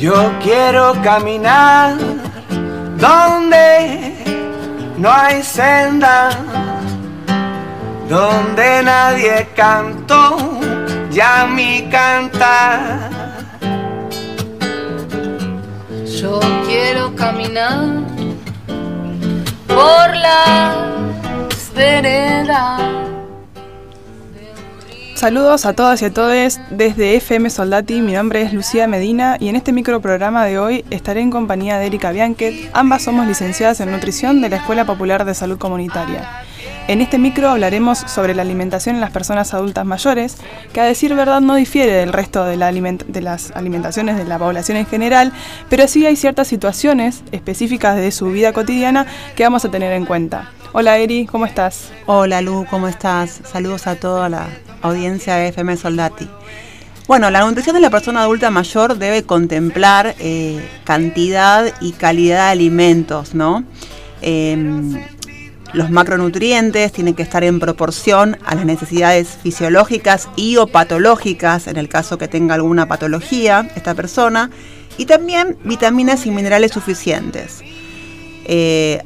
Yo quiero caminar donde no hay senda, donde nadie cantó ya mi cantar. Yo quiero caminar Saludos a todas y a todos desde FM Soldati. Mi nombre es Lucía Medina y en este microprograma de hoy estaré en compañía de Erika Bianquet. Ambas somos licenciadas en nutrición de la Escuela Popular de Salud Comunitaria. En este micro hablaremos sobre la alimentación en las personas adultas mayores, que a decir verdad no difiere del resto de, las alimentaciones de la población en general, pero sí hay ciertas situaciones específicas de su vida cotidiana que vamos a tener en cuenta. Hola Eri, ¿cómo estás? Hola Lu, ¿cómo estás? Saludos a toda la audiencia de FM Soldati. Bueno, la nutrición de la persona adulta mayor debe contemplar eh, cantidad y calidad de alimentos, ¿no? Em, los macronutrientes tienen que estar en proporción a las necesidades fisiológicas y o patológicas, en el caso que tenga alguna patología esta persona, y también vitaminas y minerales suficientes. Eh,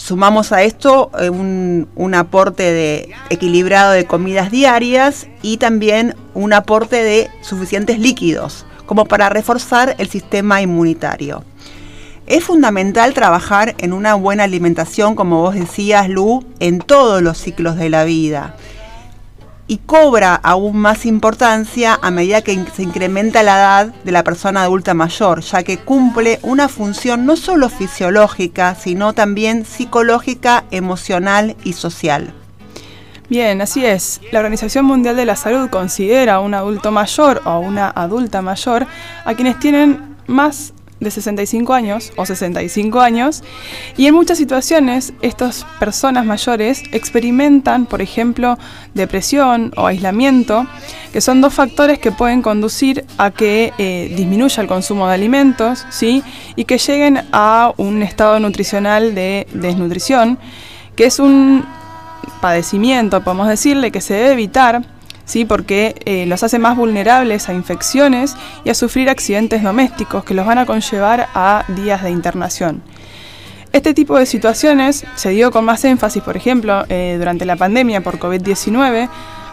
Sumamos a esto eh, un, aporte de equilibrado de comidas diarias y también un aporte de suficientes líquidos, como para reforzar el sistema inmunitario. Es fundamental trabajar en una buena alimentación, como vos decías, Lu, en todos los ciclos de la vida y cobra aún más importancia a medida que se incrementa la edad de la persona adulta mayor, ya que cumple una función no solo fisiológica, sino también psicológica, emocional y social. Bien, así es. La Organización Mundial de la Salud considera a un adulto mayor o a una adulta mayor a quienes tienen más de 65 años o 65 años y en muchas situaciones estas personas mayores experimentan, por ejemplo, depresión o aislamiento, que son dos factores que pueden conducir a que eh, disminuya el consumo de alimentos ¿sí? y que lleguen a un estado nutricional de desnutrición, que es un padecimiento, podemos decirle, que se debe evitar ¿sí? porque eh, los hace más vulnerables a infecciones y a sufrir accidentes domésticos que los van a conllevar a días de internación. Este tipo de situaciones se dio con más énfasis, por ejemplo, eh, durante la pandemia por COVID-19,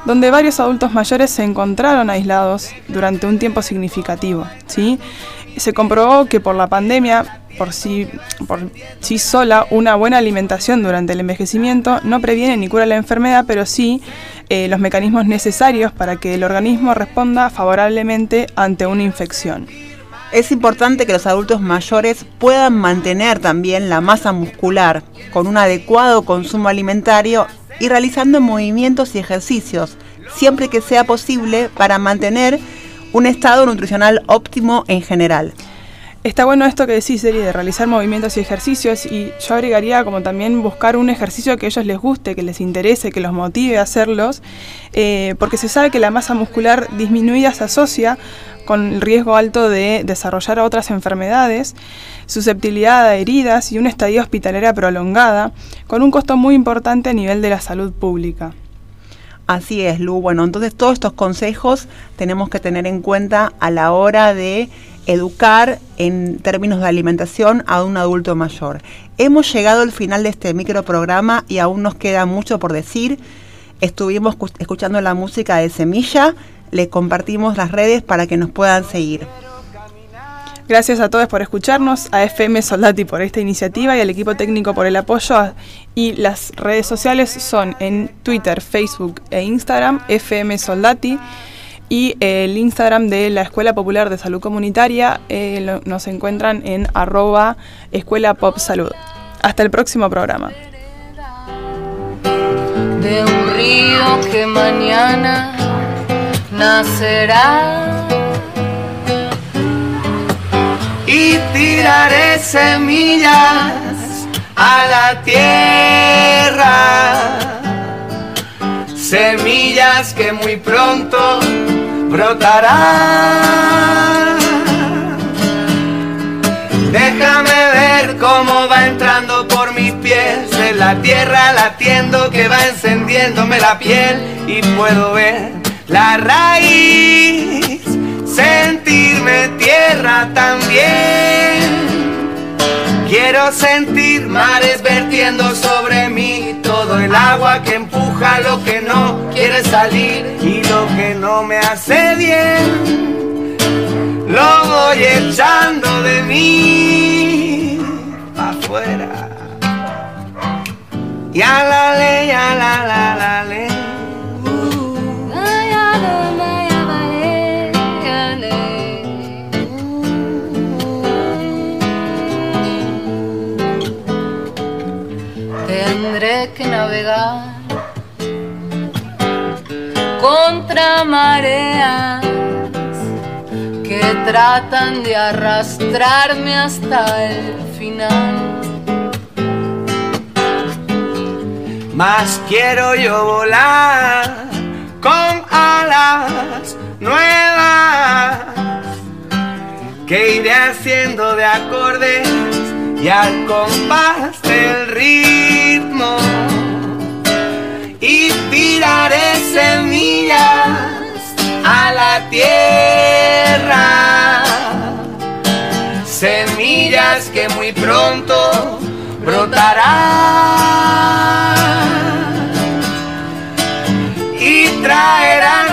donde varios adultos mayores se encontraron aislados durante un tiempo significativo. ¿sí? Se comprobó que por la pandemia por sí, por sí sola una buena alimentación durante el envejecimiento no previene ni cura la enfermedad, pero sí eh, los mecanismos necesarios para que el organismo responda favorablemente ante una infección. Es importante que los adultos mayores puedan mantener también la masa muscular con un adecuado consumo alimentario y realizando movimientos y ejercicios, siempre que sea posible para mantener un estado nutricional óptimo en general. Está bueno esto que decís, Eri, de realizar movimientos y ejercicios y yo agregaría como también buscar un ejercicio que a ellos les guste, que les interese, que los motive a hacerlos, eh, porque se sabe que la masa muscular disminuida se asocia con el riesgo alto de desarrollar otras enfermedades, susceptibilidad a heridas y una estadía hospitalera prolongada, con un costo muy importante a nivel de la salud pública. Así es, Lu. Bueno, entonces todos estos consejos tenemos que tener en cuenta a la hora de educar en términos de alimentación a un adulto mayor. Hemos llegado al final de este microprograma y aún nos queda mucho por decir. Estuvimos escuchando la música de Semilla, le compartimos las redes para que nos puedan seguir. Gracias a todos por escucharnos, a FM Soldati por esta iniciativa y al equipo técnico por el apoyo. Y las redes sociales son en Twitter, Facebook e Instagram, FM Soldati. Y el Instagram de la Escuela Popular de Salud Comunitaria eh, nos encuentran en arroba Escuela Salud. Hasta el próximo programa. De un río que mañana nacerá. Tiraré semillas a la tierra. Semillas que muy pronto brotarán. Déjame ver cómo va entrando por mis pies en la tierra latiendo que va encendiéndome la piel y puedo ver la raíz, Quiero sentir mares vertiendo sobre mí todo el agua que empuja lo que no quiere salir y lo que no me hace bien. Lo voy echando de mí afuera. Y a la ley, a la la la ley. Navegar contra mareas que tratan de arrastrarme hasta el final. Más quiero yo volar con alas nuevas que iré haciendo de acordes y al compás del ritmo y tiraré semillas a la tierra. Semillas que muy pronto brotarán y traerán